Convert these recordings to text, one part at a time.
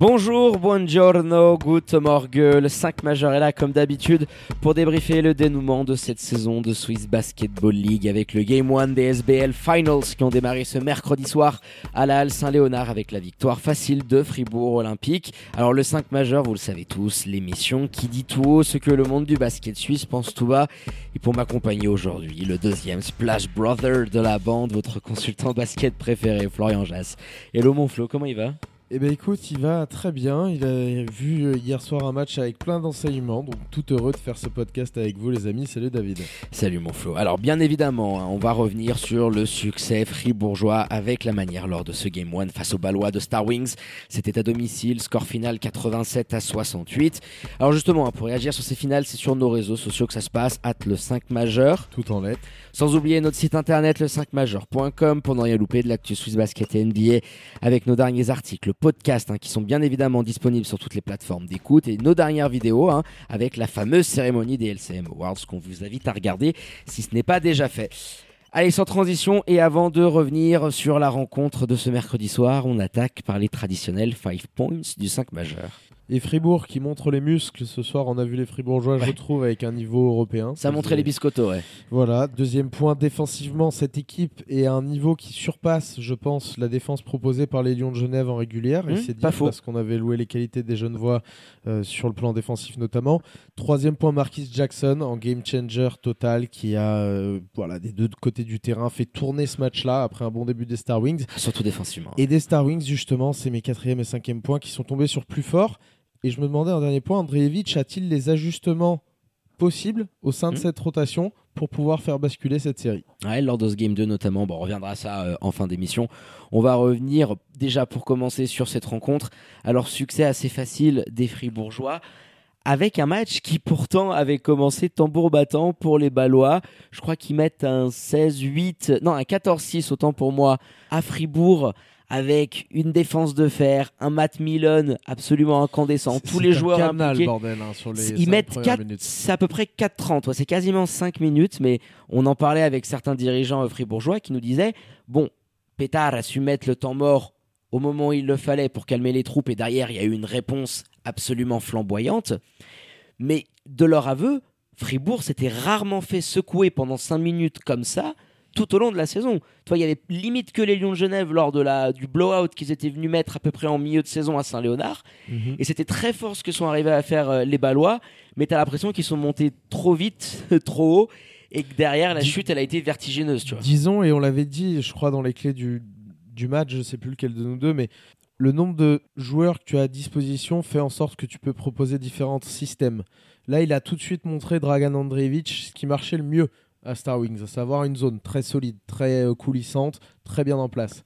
Bonjour, buongiorno, good morgue. Le 5 majeur est là comme d'habitude pour débriefer le dénouement de cette saison de Swiss Basketball League avec le Game 1 des SBL Finals qui ont démarré ce mercredi soir à la Halle Saint-Léonard avec la victoire facile de Fribourg Olympique. Alors le 5 majeur, vous le savez tous, l'émission qui dit tout haut ce que le monde du basket suisse pense tout bas. Et pour m'accompagner aujourd'hui, le deuxième Splash Brother de la bande, votre consultant basket préféré, Florian Jass. Hello mon Flo, comment il va? Eh bien écoute, il va très bien. Il a vu euh, hier soir un match avec plein d'enseignements, donc tout heureux de faire ce podcast avec vous les amis. Salut David. Salut mon Flo. Alors bien évidemment, hein, on va revenir sur le succès fribourgeois avec la manière lors de ce Game 1 face aux Balois de Star Wings. C'était à domicile, score final 87 à 68. Alors justement, hein, pour réagir sur ces finales, c'est sur nos réseaux sociaux que ça se passe, at le 5 majeur. Tout en lettres. Sans oublier notre site internet le 5majeur.com pour n'en rien louper de l'actu Swiss Basket et NBA avec nos derniers articles podcasts hein, qui sont bien évidemment disponibles sur toutes les plateformes d'écoute et nos dernières vidéos hein, avec la fameuse cérémonie des LCM Awards qu'on vous invite à regarder si ce n'est pas déjà fait. Allez, sans transition, et avant de revenir sur la rencontre de ce mercredi soir, on attaque par les traditionnels 5 points du 5 majeur. Et Fribourg qui montre les muscles ce soir, on a vu les Fribourgeois, je trouve, avec un niveau européen. Ça a montré les biscottos, ouais. Voilà, deuxième point, défensivement, cette équipe est à un niveau qui surpasse, je pense, la défense proposée par les Lions de Genève en régulière. et Mmh, c'est pas faux. parce qu'on avait loué les qualités des jeunes voix euh, sur le plan défensif notamment. Troisième point, Marquis Jackson en game changer total qui a, euh, voilà, des deux côtés du terrain, fait tourner ce match-là après un bon début des Star Wings. Surtout défensivement. Et des Star Wings, justement, c'est mes quatrième et cinquième points qui sont tombés sur plus fort. Et je me demandais un dernier point, Andreevich a-t-il les ajustements possibles au sein de Mhm. cette rotation pour pouvoir faire basculer cette série? Ouais, lors de ce Game 2 notamment, bon, on reviendra à ça euh, en fin d'émission. On va revenir déjà pour commencer sur cette rencontre. Alors succès assez facile des Fribourgeois avec un match qui pourtant avait commencé tambour battant pour les Ballois. Je crois qu'ils mettent un 16-8, non un 14-6 autant pour moi à Fribourg avec une défense de fer, un Matt Millen absolument incandescent, tous les joueurs canal, impliqués. bordel, hein, sur les Ils mettent premières 4, minutes. c'est à peu près 4,30. ouais, c'est quasiment 5 minutes, mais on en parlait avec certains dirigeants euh, fribourgeois qui nous disaient bon, Pétard a su mettre le temps mort au moment où il le fallait pour calmer les troupes, et derrière, il y a eu une réponse absolument flamboyante. Mais de leur aveu, Fribourg s'était rarement fait secouer pendant 5 minutes comme ça tout au long de la saison. Toi, il y avait limite que les Lions de Genève lors de la, du blowout qu'ils étaient venus mettre à peu près en milieu de saison à Saint-Léonard. Mhm. Et c'était très fort ce que sont arrivés à faire euh, les Ballois, mais tu as l'impression qu'ils sont montés trop vite, trop haut, et que derrière, la Dis- chute, elle a été vertigineuse, tu vois. Disons, et on l'avait dit, je crois, dans les clés du, du match, je sais plus lequel de nous deux, mais le nombre de joueurs que tu as à disposition fait en sorte que tu peux proposer différents systèmes. Là, il a tout de suite montré Dragan Andreevich ce qui marchait le mieux à Star Wings, à savoir une zone très solide, très euh, coulissante, très bien en place.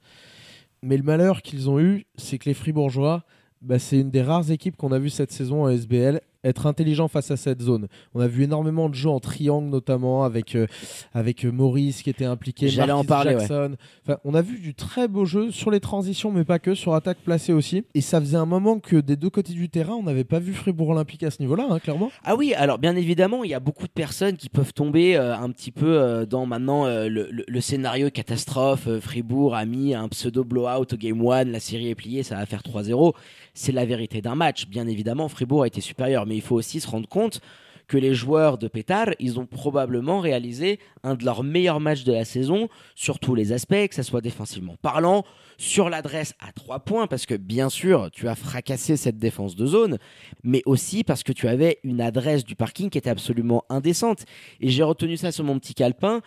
Mais le malheur qu'ils ont eu, c'est que les Fribourgeois, bah, c'est une des rares équipes qu'on a vu cette saison en SBL être intelligent face à cette zone. On a vu énormément de jeux en triangle notamment avec euh, avec euh, Maurice qui était impliqué, J'allais en parler, ouais. Jackson. Enfin, on a vu du très beau jeu sur les transitions, mais pas que sur attaque placée aussi. Et ça faisait un moment que des deux côtés du terrain, on n'avait pas vu Fribourg Olympique à ce niveau-là, hein, clairement. Ah oui, alors bien évidemment, il y a beaucoup de personnes qui peuvent tomber euh, un petit peu euh, dans maintenant le, le- le scénario catastrophe. Fribourg a mis un pseudo blowout au game 1, la série est pliée, ça va faire 3-0. C'est la vérité d'un match. Bien évidemment, Fribourg a été supérieur, mais il faut aussi se rendre compte que les joueurs de Pétard, ils ont probablement réalisé un de leurs meilleurs matchs de la saison sur tous les aspects, que ce soit défensivement parlant, sur l'adresse à trois points, parce que bien sûr, tu as fracassé cette défense de zone, mais aussi parce que tu avais une adresse du parking qui était absolument indécente. Et j'ai retenu ça sur mon petit calepin.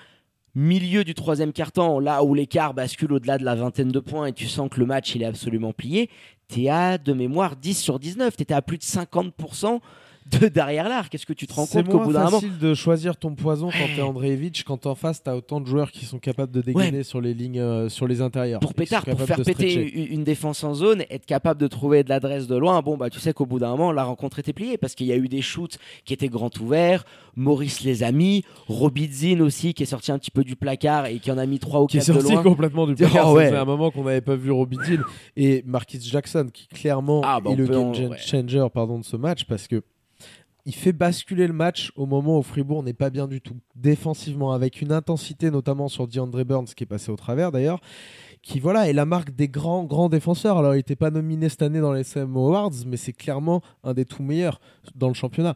Milieu du troisième quart-temps, là où l'écart bascule au-delà de la vingtaine de points et tu sens que le match il est absolument plié, t'es à de mémoire 10 sur 19, t'étais à plus de 50% de derrière l'arc. Est-ce que tu te rends C'est compte qu'au bout d'un moment. facile de choisir ton poison quand t'es Andreevich, quand en face t'as autant de joueurs qui sont capables de dégainer sur les lignes, euh, sur les intérieurs. Pour qui pétard, pour faire de péter une, une défense en zone, être capable de trouver de l'adresse de loin, bon bah tu sais qu'au bout d'un moment la rencontre était pliée parce qu'il y a eu des shoots qui étaient grand ouverts, Maurice les a mis, Robidzin aussi qui est sorti un petit peu du placard et qui en a mis trois ou qui est quatre de sorti loin. complètement du placard. Oh, Ça un moment qu'on n'avait pas vu Robbie Deal et Marquis Jackson qui clairement Ah, bah, est le game ouais. changer pardon, de ce match parce que il fait basculer le match au moment où Fribourg n'est pas bien du tout. Défensivement avec une intensité notamment sur DeAndre Burns qui est passé au travers d'ailleurs qui voilà est la marque des grands grands défenseurs alors il n'était pas nominé cette année dans les SM Awards mais c'est clairement un des tout meilleurs dans le championnat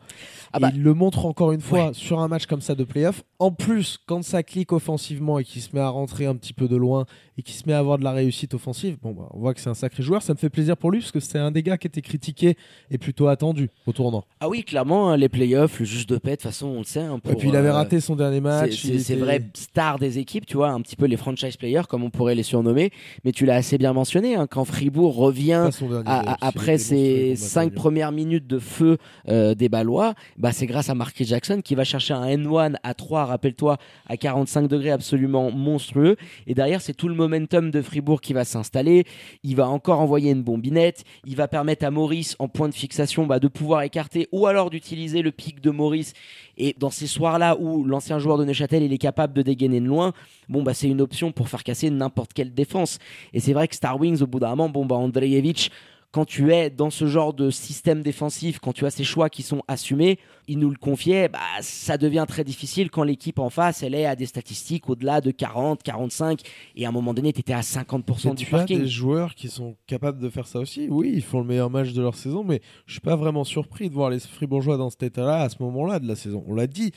Ah bah. il le montre encore une fois Ouais. sur un match comme ça de playoff. En plus, quand ça clique offensivement et qu'il se met à rentrer un petit peu de loin et qu'il se met à avoir de la réussite offensive, bon, bah, on voit que c'est un sacré joueur. Ça me fait plaisir pour lui parce que c'est un des gars qui était critiqué et plutôt attendu au tournant. Ah oui, clairement, hein, les playoffs, le juge de paix, de toute façon, on le sait. hein, pour, et puis il avait euh, raté son dernier match. C'est il c'est était- vrai star des équipes, tu vois, un petit peu les franchise players, comme on pourrait les surnommer. Mais tu l'as assez bien mentionné, hein, quand Fribourg revient à- à- après monstrueux contre cinq premières minutes de feu euh, des Ballois, bah c'est grâce à Marquis Jackson qui va chercher un N1 à 3, rappelle-toi, à 45 degrés absolument monstrueux. Et derrière, c'est tout le momentum de Fribourg qui va s'installer. Il va encore envoyer une bombinette. Il va permettre à Maurice, en point de fixation, bah, de pouvoir écarter ou alors d'utiliser le pic de Maurice. Et dans ces soirs-là où l'ancien joueur de Neuchâtel il est capable de dégainer de loin, bon bah c'est une option pour faire casser n'importe quelle défense. Et c'est vrai que Star Wings au bout d'un moment, bon bah Andreevich, quand tu es dans ce genre de système défensif, quand tu as ces choix qui sont assumés, il nous le confiait, bah, ça devient très difficile quand l'équipe en face, elle est à des statistiques au-delà de 40, 45, et à un moment donné, tu étais à 50% Mais du parking. des joueurs qui sont capables de faire ça aussi. Oui, ils font le meilleur match de leur saison, mais je suis pas vraiment surpris de voir les Fribourgeois dans cet état-là à ce moment-là de la saison. On l'a dit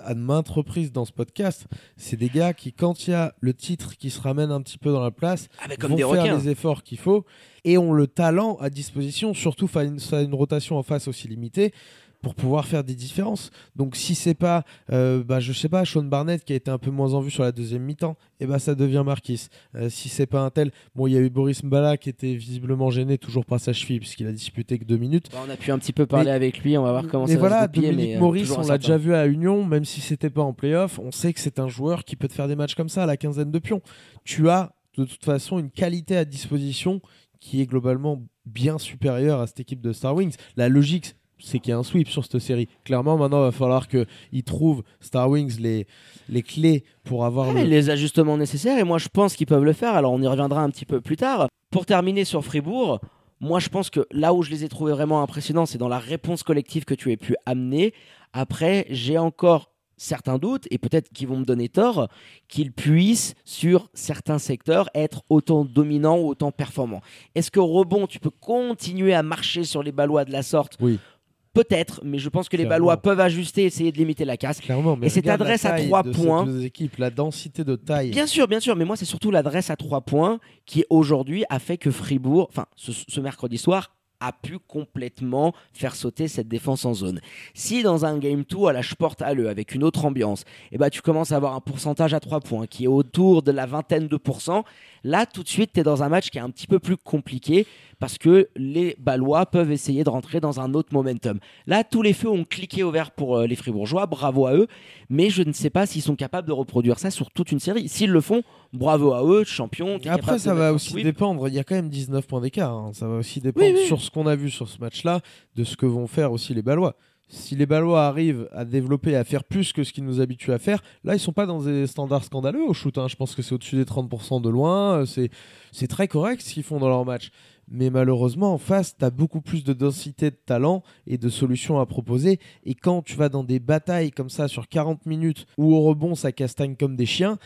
à maintes reprises dans ce podcast, c'est des gars qui, quand il y a le titre qui se ramène un petit peu dans la place, Ah, bah, comme vont des faire requins. les efforts qu'il faut et ont le talent à disposition, surtout face à une, face à une rotation en face aussi limitée pour pouvoir faire des différences. Donc si c'est pas, euh, bah, je sais pas, Sean Barnett qui a été un peu moins en vue sur la deuxième mi-temps, et bah ça devient Marquis. Euh, si c'est pas un tel, bon il y a eu Boris Mbala qui était visiblement gêné toujours par sa cheville puisqu'il a disputé que deux minutes. Bah, on a pu un petit peu parler Mais- avec lui, on va voir comment mais ça voilà, va se goupiller, Dominique mais, euh, Maurice, on l'a déjà vu à Union, même si c'était pas en playoff, on sait que c'est un joueur qui peut te faire des matchs comme ça à la quinzaine de pions. Tu as de toute façon une qualité à disposition qui est globalement bien supérieure à cette équipe de Star Wings. La logique, c'est qu'il y a un sweep sur cette série. Clairement, maintenant, il va falloir qu'ils trouvent Star Wings les, les clés pour avoir Ouais, le. les ajustements nécessaires et moi je pense qu'ils peuvent le faire. Alors on y reviendra un petit peu plus tard. Pour terminer sur Fribourg, moi je pense que là où je les ai trouvés vraiment impressionnants, c'est dans la réponse collective que tu as pu amener. Après, j'ai encore certains doutes et peut-être qu'ils vont me donner tort qu'ils puissent sur certains secteurs être autant dominants ou autant performants. Est-ce que rebond tu peux continuer à marcher sur les Ballois de la sorte Oui. Peut-être, mais je pense que les. Ballois peuvent ajuster, essayer de limiter la casse. Clairement, mais Et cette adresse à trois ces points. deux équipes, la densité de taille. Bien sûr, bien sûr, mais moi c'est surtout l'adresse à trois points qui aujourd'hui a fait que Fribourg, enfin ce, ce mercredi soir, a pu complètement faire sauter cette défense en zone. Si dans un game 2 à la Sport Halle avec une autre ambiance, eh ben, tu commences à avoir un pourcentage à 3 points qui est autour de la vingtaine de pourcents, là tout de suite tu es dans un match qui est un petit peu plus compliqué parce que les Ballois peuvent essayer de rentrer dans un autre momentum. Là tous les feux ont cliqué au vert pour euh, les Fribourgeois, bravo à eux, mais je ne sais pas s'ils sont capables de reproduire ça sur toute une série. S'ils le font, bravo à eux, champion. Après, ça va aussi dépendre. Il y a quand même 19 points d'écart. hein. Ça va aussi dépendre Oui, oui. sur ce qu'on a vu sur ce match-là, de ce que vont faire aussi les Ballois. Si les Ballois arrivent à développer, à faire plus que ce qu'ils nous habituent à faire, là, ils sont pas dans des standards scandaleux au shoot. hein. Je pense que c'est au-dessus des 30% de loin. Euh, C'est, c'est très correct ce qu'ils font dans leur match. Mais malheureusement, en face, tu as beaucoup plus de densité de talent et de solutions à proposer. Et quand tu vas dans des batailles comme ça sur 40 minutes où au rebond, ça castagne comme des chiens,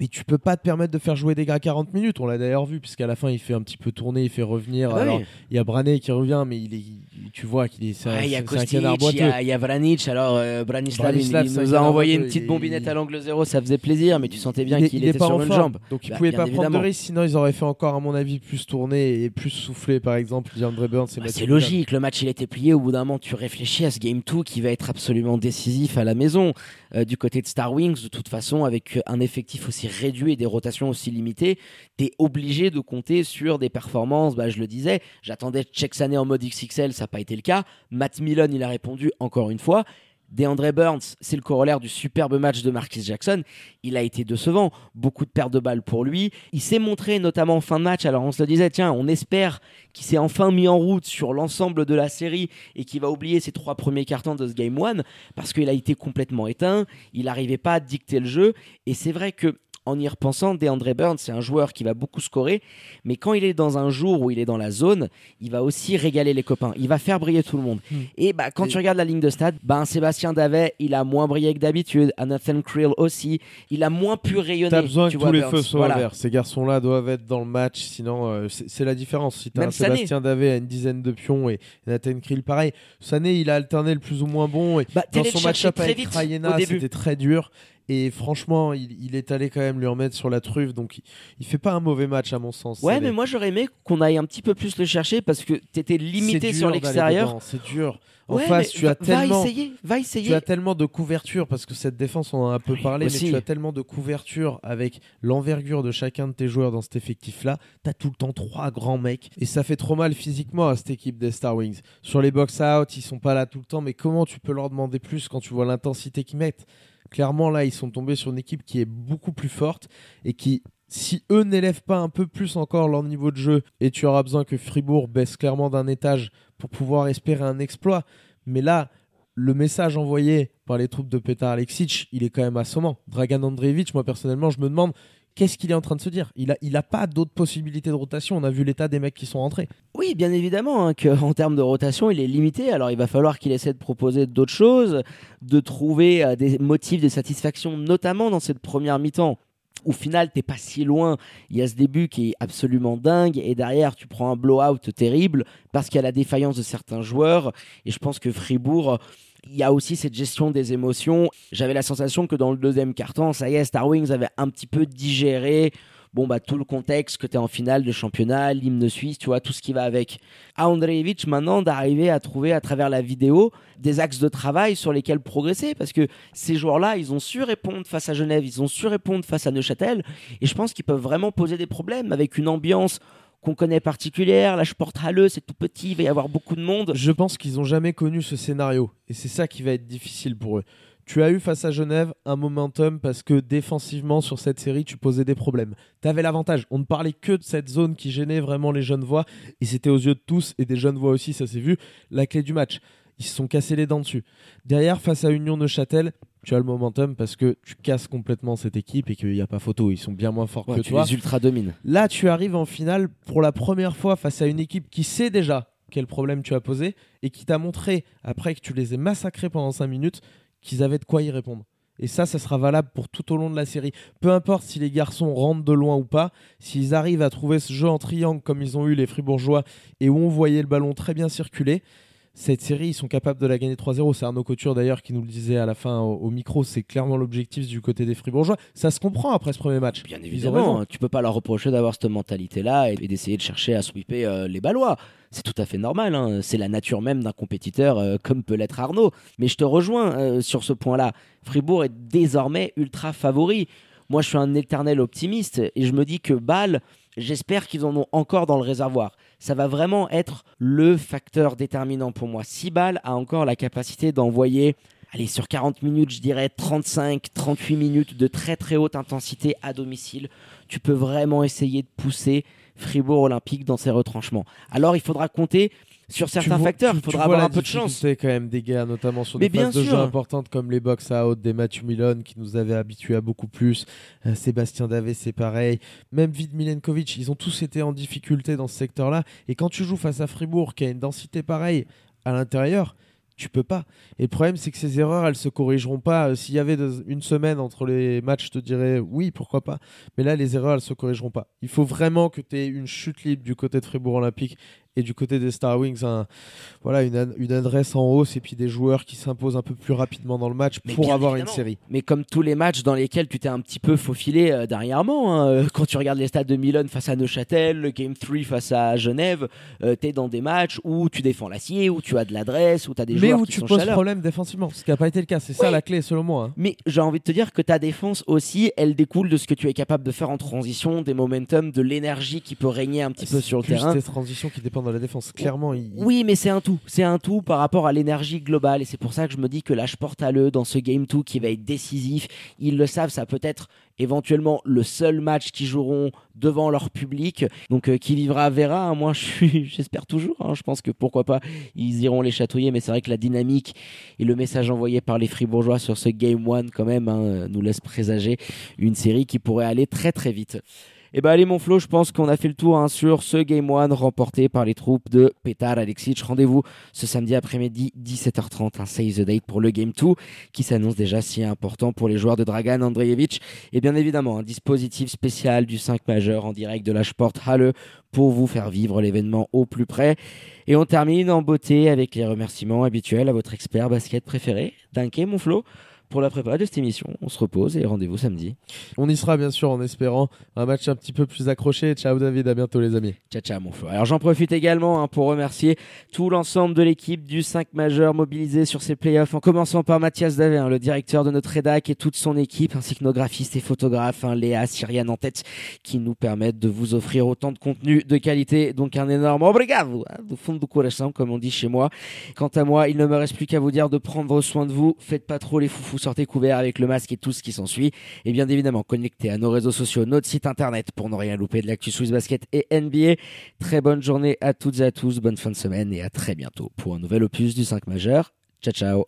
mais tu peux pas te permettre de faire jouer des gars 40 minutes. On l'a d'ailleurs vu, puisqu'à la fin, il fait un petit peu tourner, il fait revenir. Ah Alors, oui. il y a Brané qui revient, mais il est, il- tu vois qu'il est, c'est Ouais, il y a Kostic, il y a, il y a Vranic. Alors, euh, Branislav, il- Branislav, il, un nous a envoyé une petite il- bombinette à l'angle zéro, ça faisait plaisir, mais tu sentais bien il qu'il il était pas sur en une jambe. Donc il Bah, pouvait pas prendre de évidemment. risque, sinon ils auraient fait encore, à mon avis, plus tourner et plus souffler, par exemple, DeAndre Burns Bah, c'est logique, le match il était plié. Au bout d'un moment, tu réfléchis à ce game 2 qui va être absolument décisif à la maison. Euh, du côté de Star Wings, de toute façon, avec un effectif aussi réduit et des rotations aussi limitées, tu es obligé de compter sur des performances. Bah, je le disais, j'attendais Chexané en mode XXL, ça n'a pas été le cas. Matt Millen, il a répondu encore une fois. DeAndre Burns, c'est le corollaire du superbe match de Marquis Jackson. Il a été décevant, beaucoup de pertes de balles pour lui. Il s'est montré notamment en fin de match. Alors on se le disait, tiens, on espère qu'il s'est enfin mis en route sur l'ensemble de la série et qu'il va oublier ses trois premiers cartons de ce Game 1 parce qu'il a été complètement éteint. Il n'arrivait pas à dicter le jeu. Et c'est vrai que en y repensant, DeAndre Burns, c'est un joueur qui va beaucoup scorer, mais quand il est dans un jour où il est dans la zone, il va aussi régaler les copains. Il va faire briller tout le monde. Hmm. Et bah, quand Et- tu regardes la ligne de stade, bah, Sébastien Davet, il a moins brillé que d'habitude. Nathan Creel aussi. Il a moins pu rayonner. T'as besoin tu que vois, tous les Burns. feux soient verts. Ces garçons-là doivent être dans le match, sinon euh, c'est la différence. Si t'as. Sébastien Davé à une dizaine de pions et Nathan Krill pareil, Sané il a alterné le plus ou moins bon. Et Bah, dans son match-up avec Rayena, c'était très dur. Et franchement, il, il est allé quand même lui remettre sur la truffe. Donc il, il fait pas un mauvais match à mon sens. Ouais, mais moi j'aurais aimé qu'on aille un petit peu plus le chercher parce que t'étais limité sur l'extérieur. C'est dur. En Ouais, face, tu as tellement. Va essayer, va essayer. Tu as tellement de couverture parce que cette défense, on en a un peu Oui, parlé, aussi. mais tu as tellement de couverture avec l'envergure de chacun de tes joueurs dans cet effectif-là. Tu as tout le temps trois grands mecs et ça fait trop mal physiquement à cette équipe des Star Wings. Sur les box-out, ils sont pas là tout le temps, mais comment tu peux leur demander plus quand tu vois l'intensité qu'ils mettent? Clairement, là, ils sont tombés sur une équipe qui est beaucoup plus forte et qui. Si eux n'élèvent pas un peu plus encore leur niveau de jeu, et tu auras besoin que Fribourg baisse clairement d'un étage pour pouvoir espérer un exploit, mais là, le message envoyé par les troupes de Petar Alexic, il est quand même assommant. Dragan Andreevich, moi personnellement, je me demande qu'est-ce qu'il est en train de se dire? Il a, il a pas d'autres possibilités de rotation. On a vu l'état des mecs qui sont rentrés. Oui, bien évidemment, hein, qu'en termes de rotation, il est limité. Alors, il va falloir qu'il essaie de proposer d'autres choses, de trouver euh, des motifs de satisfaction, notamment dans cette première mi-temps. Au final, t'es pas si loin. Il y a ce début qui est absolument dingue, et derrière, tu prends un blowout terrible parce qu'il y a la défaillance de certains joueurs. Et je pense que Fribourg, il y a aussi cette gestion des émotions. J'avais la sensation que dans le deuxième quart-temps, ça y est, Star Wings avait un petit peu digéré bon bah tout le contexte que tu es en finale de championnat, l'hymne suisse, tu vois, tout ce qui va avec. À Andreevich maintenant d'arriver à trouver à travers la vidéo des axes de travail sur lesquels progresser parce que ces joueurs-là, ils ont su répondre face à Genève, ils ont su répondre face à Neuchâtel et je pense qu'ils peuvent vraiment poser des problèmes avec une ambiance qu'on connaît particulière, là je porte Halle, c'est tout petit, il va y avoir beaucoup de monde. Je pense qu'ils n'ont jamais connu ce scénario. Et c'est ça qui va être difficile pour eux. Tu as eu face à Genève un momentum parce que défensivement sur cette série, tu posais des problèmes. Tu avais l'avantage. On ne parlait que de cette zone qui gênait vraiment les jeunes voix. Et c'était aux yeux de tous et des jeunes voix aussi, ça s'est vu, la clé du match. Ils se sont cassés les dents dessus. Derrière, face à Union Neuchâtel, tu as le momentum parce que tu casses complètement cette équipe et qu'il n'y a pas photo. Ils sont bien moins forts Ouais, que tu toi. les ultra domines. Là, tu arrives en finale pour la première fois face à une équipe qui sait déjà quel problème tu as posé et qui t'a montré, après que tu les aies massacrés pendant 5 minutes, qu'ils avaient de quoi y répondre. Et ça, ça sera valable pour tout au long de la série. Peu importe si les garçons rentrent de loin ou pas, s'ils arrivent à trouver ce jeu en triangle comme ils ont eu les Fribourgeois et où on voyait le ballon très bien circuler, cette série, ils sont capables de la gagner 3-0. C'est Arnaud Couture d'ailleurs qui nous le disait à la fin au, au micro. C'est clairement l'objectif du côté des Fribourgeois. Ça se comprend après ce premier match. Bien évidemment, hein, tu peux pas leur reprocher d'avoir cette mentalité-là et, et d'essayer de chercher à sweeper euh, les Ballois. C'est tout à fait normal, hein. c'est la nature même d'un compétiteur euh, comme peut l'être Arnaud. Mais je te rejoins euh, sur ce point-là. Fribourg est désormais ultra favori. Moi, je suis un éternel optimiste et je me dis que Bâle, j'espère qu'ils en ont encore dans le réservoir. Ça va vraiment être le facteur déterminant pour moi. Si Bâle a encore la capacité d'envoyer allez, sur 40 minutes, je dirais 35, 38 minutes de très très haute intensité à domicile, tu peux vraiment essayer de pousser Fribourg Olympique dans ses retranchements. Alors il faudra compter sur certains vois- facteurs, il faudra avoir un peu de chance. difficulté quand même des gars, notamment sur Mais des phases bien de jeu importantes comme les box out, des Mathieu Milon qui nous avaient habitués à beaucoup plus. Euh, Sébastien Davé, c'est pareil. Même Vid Milenkovic, ils ont tous été en difficulté dans ce secteur-là. Et quand tu joues face à Fribourg, qui a une densité pareille à l'intérieur, tu peux pas. Et le problème, c'est que ces erreurs, elles se corrigeront pas. Euh, S'il y avait de- une semaine entre les matchs, je te dirais oui, pourquoi pas. Mais là, les erreurs, elles se corrigeront pas. Il faut vraiment que tu aies une chute libre du côté de Fribourg Olympique et du côté des Star Wings, un- voilà, une, ad- une adresse en hausse et puis des joueurs qui s'imposent un peu plus rapidement dans le match Mais pour avoir évidemment. une série. Mais comme tous les matchs dans lesquels tu t'es un petit peu faufilé euh, dernièrement, hein, euh, quand tu regardes les stades de Milan face à Neuchâtel, le Game 3 face à Genève, euh, t'es dans des matchs où tu défends l'acier, où tu as de l'adresse, où tu as des Mais joueurs où qui tu sont poses problème défensivement, ce qui n'a pas été le cas. C'est ça la clé, selon moi. hein. Mais j'ai envie de te dire que ta défense aussi, elle découle de ce que tu es capable de faire en transition, des momentum, de l'énergie qui peut régner un petit peu C'est sur le terrain. des transitions qui pendant la défense. Clairement. Oui, mais c'est un tout. C'est un tout par rapport à l'énergie globale. Et c'est pour ça que je me dis que là, je porte à l'eux dans ce Game 2 qui va être décisif. Ils le savent, ça peut être éventuellement le seul match qu'ils joueront devant leur public. Donc euh, qui vivra verra. Hein. Moi, j'espère toujours. Hein. Je pense que pourquoi pas, ils iront les chatouiller. Mais c'est vrai que la dynamique et le message envoyé par les Fribourgeois sur ce Game 1 quand même hein, nous laisse présager une série qui pourrait aller très très vite. Et eh bah ben, allez mon Flo, je pense qu'on a fait le tour hein, sur ce Game 1 remporté par les troupes de Petar Alexic. Rendez-vous ce samedi après-midi 17h30, un Save the Date pour le Game 2 qui s'annonce déjà si important pour les joueurs de Dragan Andreevich. Et bien évidemment, un dispositif spécial du 5 majeur en direct de la Sport Halle pour vous faire vivre l'événement au plus près. Et on termine en beauté avec les remerciements habituels à votre expert basket préféré, Dunké mon Flo pour la prépa de cette émission. On se repose et rendez-vous samedi. On y sera bien sûr en espérant un match un petit peu plus accroché. Ciao David, à bientôt les amis. Ciao ciao mon frère. Alors j'en profite également hein, pour remercier tout l'ensemble de l'équipe du 5 majeur mobilisé sur ces playoffs, en commençant par Mathias Davé, hein, le directeur de notre rédac et toute son équipe, ainsi que nos graphistes et photographes, hein, Léa, Syriane en tête, qui nous permettent de vous offrir autant de contenu de qualité. Donc un énorme obrigado, de fond de coração comme on dit chez moi. Quant à moi, il ne me reste plus qu'à vous dire de prendre soin de vous. Faites pas trop les foufous sortez couvert avec le masque et tout ce qui s'ensuit. Et bien évidemment, connectez à nos réseaux sociaux, notre site internet pour ne rien louper de l'actu Swiss Basket et NBA. Très bonne journée à toutes et à tous, bonne fin de semaine et à très bientôt pour un nouvel opus du 5 majeur. Ciao ciao